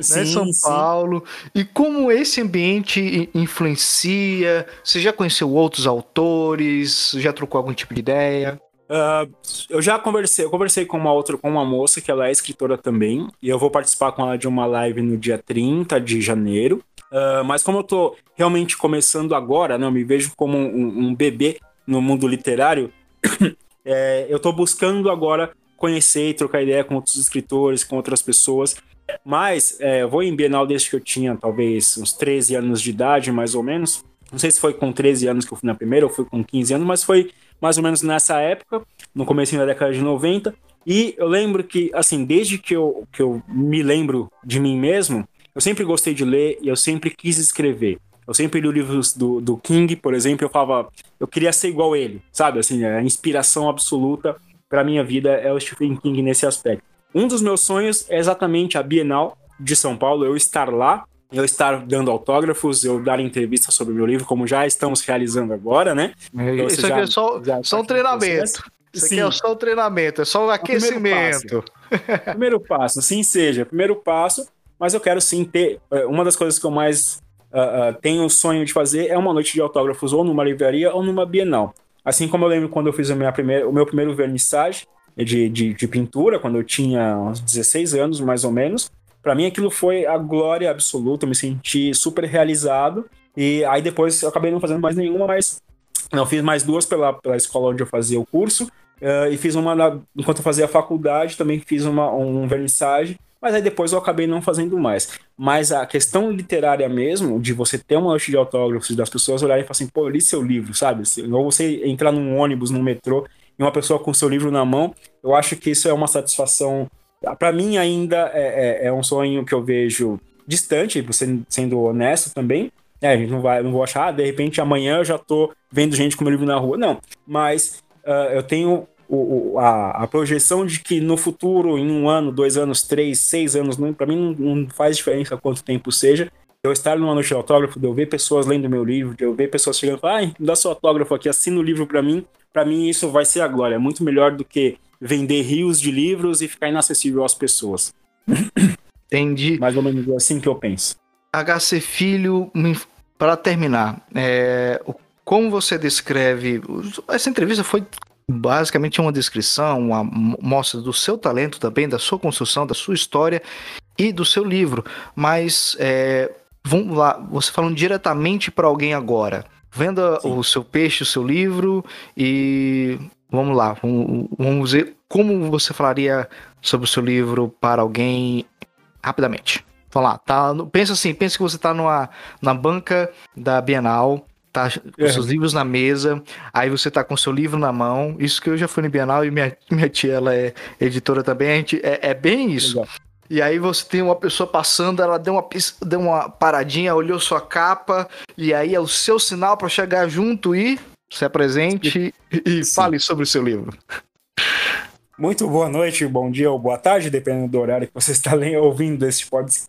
Sim, né, São Paulo. Sim. E como esse ambiente influencia? Você já conheceu outros autores? Já trocou algum tipo de ideia? Uh, eu já conversei, eu conversei com uma outra, com uma moça que ela é escritora também, e eu vou participar com ela de uma live no dia 30 de janeiro. Uh, mas como eu tô realmente começando agora, né, eu me vejo como um, um bebê no mundo literário, é, eu tô buscando agora conhecer e trocar ideia com outros escritores, com outras pessoas. Mas é, eu vou em Bienal desde que eu tinha talvez uns 13 anos de idade, mais ou menos. Não sei se foi com 13 anos que eu fui na primeira ou foi com 15 anos, mas foi mais ou menos nessa época, no começo da década de 90. E eu lembro que, assim, desde que eu, que eu me lembro de mim mesmo, eu sempre gostei de ler e eu sempre quis escrever. Eu sempre li livros do, do King, por exemplo, eu falava, eu queria ser igual ele, sabe? Assim, a inspiração absoluta para minha vida é o Stephen King nesse aspecto. Um dos meus sonhos é exatamente a Bienal de São Paulo, eu estar lá, eu estar dando autógrafos, eu dar entrevistas sobre o meu livro, como já estamos realizando agora, né? Então, Isso aqui é só, só um treinamento. Isso aqui é só o treinamento, é só o aquecimento. Primeiro, passo. primeiro passo, sim seja, primeiro passo, mas eu quero sim ter. É, uma das coisas que eu mais uh, uh, tenho o sonho de fazer é uma noite de autógrafos ou numa livraria ou numa bienal. Assim como eu lembro quando eu fiz a minha primeira, o meu primeiro vernissage de, de, de pintura, quando eu tinha uns 16 anos, mais ou menos. Para mim aquilo foi a glória absoluta, eu me senti super realizado. E aí depois eu acabei não fazendo mais nenhuma, mas não fiz mais duas pela, pela escola onde eu fazia o curso. Uh, e fiz uma na, enquanto eu fazia a faculdade, também fiz uma, um vernissage mas aí depois eu acabei não fazendo mais. Mas a questão literária mesmo, de você ter uma noite de autógrafos, das pessoas olharem e falarem assim, pô, eu li seu livro, sabe? Ou você entrar num ônibus, num metrô, e uma pessoa com seu livro na mão, eu acho que isso é uma satisfação. Para mim, ainda é, é, é, um sonho que eu vejo distante, sendo honesto também. É, a gente não vai, não vou achar, ah, de repente amanhã eu já tô vendo gente com meu livro na rua. Não, mas uh, eu tenho o, a, a, projeção de que no futuro, em um ano, dois anos, três, seis anos, para mim não, não, faz diferença quanto tempo seja. Eu estar numa noite de autógrafo, de eu ver pessoas lendo meu livro, de eu ver pessoas chegando e falar, ah, dá seu autógrafo aqui, assina o livro para mim. Para mim isso vai ser a glória. É muito melhor do que vender rios de livros e ficar inacessível às pessoas. Entendi. Mais ou menos assim que eu penso. HC Filho, para terminar, é, como você descreve. Essa entrevista foi basicamente uma descrição, uma mostra do seu talento também, da sua construção, da sua história e do seu livro. Mas é, vamos lá, você falando diretamente para alguém agora. Venda Sim. o seu peixe, o seu livro e vamos lá, vamos, vamos ver como você falaria sobre o seu livro para alguém rapidamente. Vamos lá, tá, pensa assim, pensa que você está numa, na banca da Bienal, tá com é. seus livros na mesa, aí você tá com seu livro na mão. Isso que eu já fui no Bienal e minha, minha tia, ela é editora também, a gente, é, é bem isso. Legal. E aí você tem uma pessoa passando, ela deu uma, deu uma paradinha, olhou sua capa, e aí é o seu sinal para chegar junto e se apresente e, e fale sobre o seu livro. Muito boa noite, bom dia ou boa tarde, dependendo do horário que você está ouvindo esse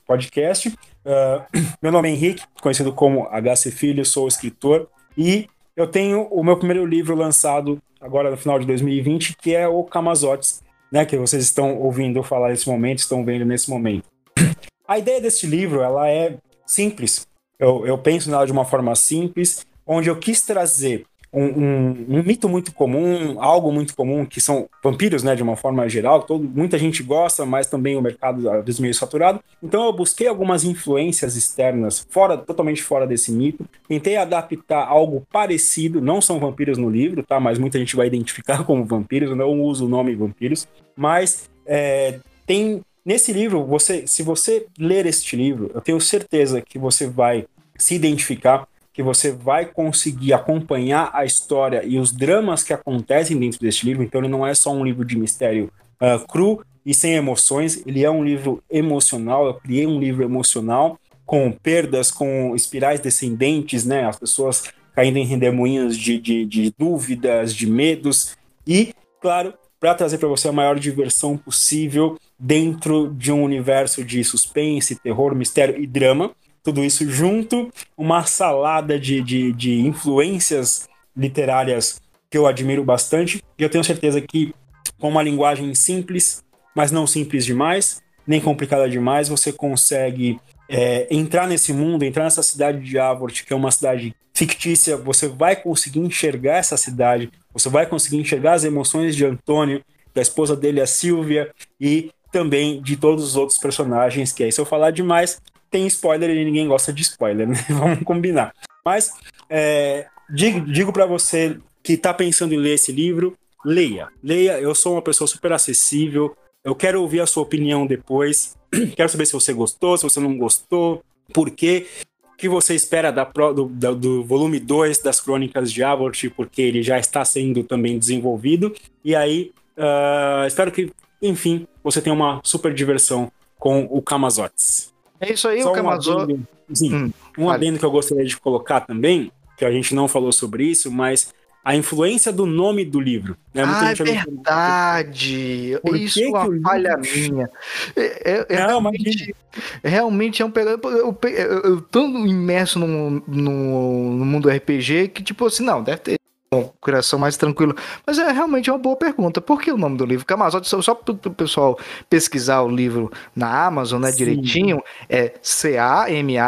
podcast. Uh, meu nome é Henrique, conhecido como HC Filho, sou escritor e eu tenho o meu primeiro livro lançado agora no final de 2020, que é o Camazotes, né, que vocês estão ouvindo falar nesse momento, estão vendo nesse momento. A ideia desse livro, ela é simples. Eu, eu penso nela de uma forma simples, onde eu quis trazer um, um, um, mito muito comum, algo muito comum, que são vampiros, né, de uma forma geral, todo, muita gente gosta, mas também o mercado às vezes meio saturado. Então eu busquei algumas influências externas, fora, totalmente fora desse mito, tentei adaptar algo parecido, não são vampiros no livro, tá, mas muita gente vai identificar como vampiros, eu não uso o nome vampiros, mas é, tem nesse livro, você, se você ler este livro, eu tenho certeza que você vai se identificar que você vai conseguir acompanhar a história e os dramas que acontecem dentro deste livro. Então, ele não é só um livro de mistério uh, cru e sem emoções, ele é um livro emocional. Eu criei um livro emocional com perdas, com espirais descendentes, né? As pessoas caindo em redemoinhos de, de, de dúvidas, de medos e, claro, para trazer para você a maior diversão possível dentro de um universo de suspense, terror, mistério e drama tudo isso junto, uma salada de, de, de influências literárias que eu admiro bastante, e eu tenho certeza que com uma linguagem simples, mas não simples demais, nem complicada demais, você consegue é, entrar nesse mundo, entrar nessa cidade de Avort, que é uma cidade fictícia, você vai conseguir enxergar essa cidade, você vai conseguir enxergar as emoções de Antônio, da esposa dele, a Silvia, e também de todos os outros personagens, que aí se eu falar demais, tem spoiler e ninguém gosta de spoiler, né? Vamos combinar. Mas é, digo, digo para você que está pensando em ler esse livro, leia. Leia, eu sou uma pessoa super acessível. Eu quero ouvir a sua opinião depois. quero saber se você gostou, se você não gostou, por quê. O que você espera da, do, do volume 2 das Crônicas de Avort, porque ele já está sendo também desenvolvido. E aí, uh, espero que, enfim, você tenha uma super diversão com o Camazotes. É isso aí, Só o Camazô. Um sim, hum, um adendo que eu gostaria de colocar também, que a gente não falou sobre isso, mas a influência do nome do livro. Né? ah, é verdade. Por isso é uma falha minha. É, é, é realmente, realmente é um. Eu, eu, eu, eu tô imerso no, no, no mundo RPG que, tipo assim, não, deve ter com coração mais tranquilo. Mas é realmente uma boa pergunta. Por que o nome do livro? Camazote, só, só para o pessoal pesquisar o livro na Amazon, né, Sim. direitinho, é C-A-M-A-Z-O-T-Z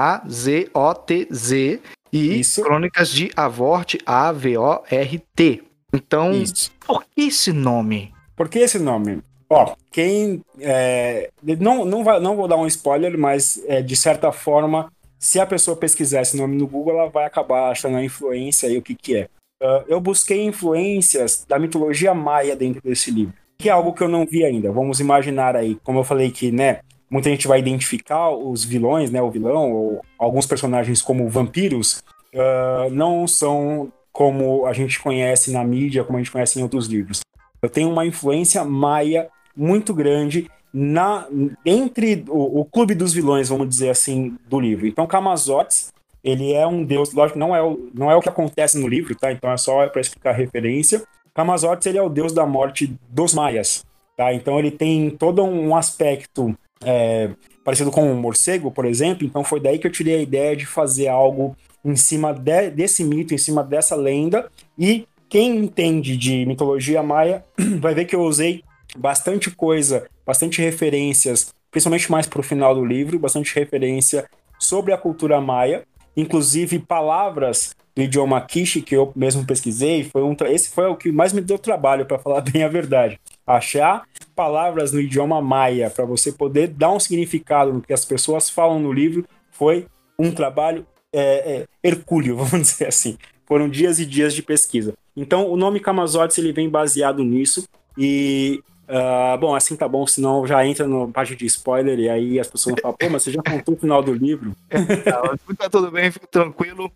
e Isso. Crônicas de Avort, A-V-O-R-T. Então, Isso. por que esse nome? Por que esse nome? Ó, quem. É, não, não, vai, não vou dar um spoiler, mas é, de certa forma, se a pessoa pesquisar esse nome no Google, ela vai acabar achando a influência e o que, que é. Uh, eu busquei influências da mitologia maia dentro desse livro, que é algo que eu não vi ainda. Vamos imaginar aí, como eu falei que, né, muita gente vai identificar os vilões, né, o vilão, ou alguns personagens como vampiros, uh, não são como a gente conhece na mídia, como a gente conhece em outros livros. Eu tenho uma influência maia muito grande na entre o, o clube dos vilões, vamos dizer assim, do livro. Então, Camazotes ele é um deus, lógico, não é o, não é o que acontece no livro, tá? Então é só para explicar a referência. Camazotes, ele é o deus da morte dos maias, tá? Então ele tem todo um aspecto é, parecido com um morcego, por exemplo. Então foi daí que eu tirei a ideia de fazer algo em cima de, desse mito, em cima dessa lenda. E quem entende de mitologia maia vai ver que eu usei bastante coisa, bastante referências, principalmente mais para o final do livro, bastante referência sobre a cultura maia inclusive palavras do idioma Kishi que eu mesmo pesquisei, foi um esse foi o que mais me deu trabalho para falar bem a verdade. Achar palavras no idioma maia para você poder dar um significado no que as pessoas falam no livro foi um trabalho é, é, hercúleo, vamos dizer assim. Foram dias e dias de pesquisa. Então, o nome Camazotes ele vem baseado nisso e Uh, bom, assim tá bom, senão já entra no parte de spoiler e aí as pessoas vão falar, pô, mas você já contou o final do livro? Não, tá tudo bem, fique tranquilo.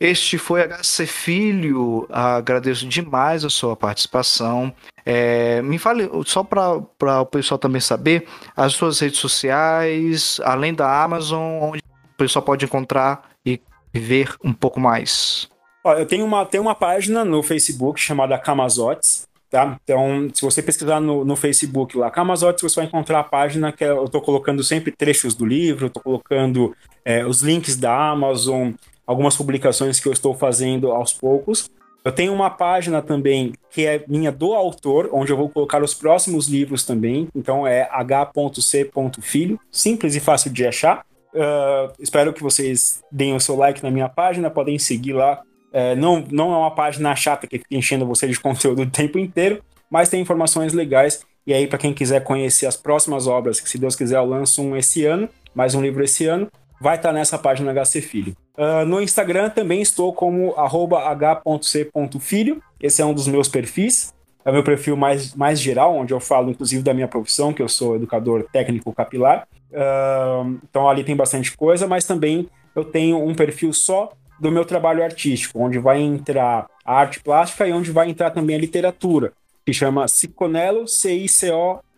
Este foi HC Filho, agradeço demais a sua participação. É, me fale, só para o pessoal também saber, as suas redes sociais, além da Amazon, onde o pessoal pode encontrar e ver um pouco mais. Ó, eu tenho uma, tenho uma página no Facebook chamada Camazotes, Tá? Então, se você pesquisar no, no Facebook lá, Camazotes, você vai encontrar a página que eu estou colocando sempre trechos do livro, estou colocando é, os links da Amazon, algumas publicações que eu estou fazendo aos poucos. Eu tenho uma página também que é minha do autor, onde eu vou colocar os próximos livros também. Então é h.c.filho, simples e fácil de achar. Uh, espero que vocês deem o seu like na minha página, podem seguir lá. É, não, não é uma página chata que fica enchendo você de conteúdo o tempo inteiro, mas tem informações legais. E aí, para quem quiser conhecer as próximas obras, que se Deus quiser eu lanço um esse ano, mais um livro esse ano, vai estar tá nessa página HC Filho. Uh, no Instagram também estou como h.c.filho. Esse é um dos meus perfis. É o meu perfil mais, mais geral, onde eu falo inclusive da minha profissão, que eu sou educador técnico capilar. Uh, então ali tem bastante coisa, mas também eu tenho um perfil só do meu trabalho artístico, onde vai entrar a arte plástica e onde vai entrar também a literatura, que chama Ciconello, C-I-C-O-N-E-L-L-O,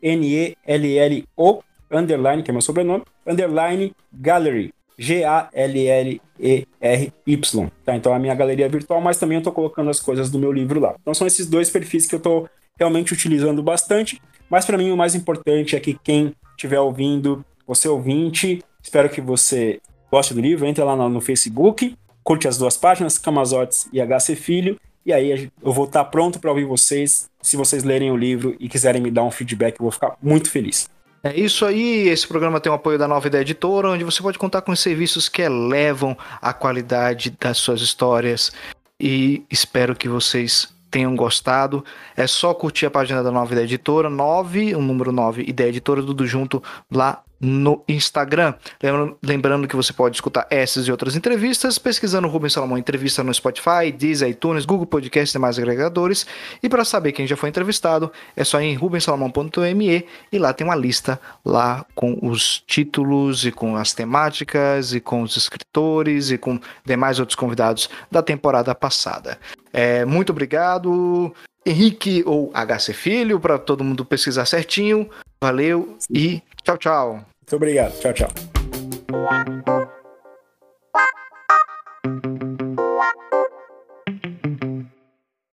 underline, que é meu sobrenome, underline gallery. G-A-L-L-E-R-Y. Tá? Então a minha galeria virtual, mas também eu estou colocando as coisas do meu livro lá. Então são esses dois perfis que eu estou realmente utilizando bastante. Mas para mim o mais importante é que quem estiver ouvindo, você ouvinte, espero que você goste do livro, entre lá no Facebook, curte as duas páginas, Camazotes e HC Filho, e aí eu vou estar pronto para ouvir vocês. Se vocês lerem o livro e quiserem me dar um feedback, eu vou ficar muito feliz. É isso aí, esse programa tem o apoio da Nova Ideia Editora, onde você pode contar com os serviços que elevam a qualidade das suas histórias. E espero que vocês tenham gostado. É só curtir a página da Nova Ideia Editora, 9, o número 9, Ideia Editora, tudo junto lá no Instagram. Lembrando que você pode escutar essas e outras entrevistas pesquisando Rubens Salomão Entrevista no Spotify, Deezer, iTunes, Google Podcasts e demais agregadores. E para saber quem já foi entrevistado, é só em rubensalomão.me e lá tem uma lista lá com os títulos e com as temáticas e com os escritores e com demais outros convidados da temporada passada. É, muito obrigado. Henrique ou HC Filho, para todo mundo pesquisar certinho. Valeu Sim. e tchau, tchau. Muito obrigado. Tchau, tchau.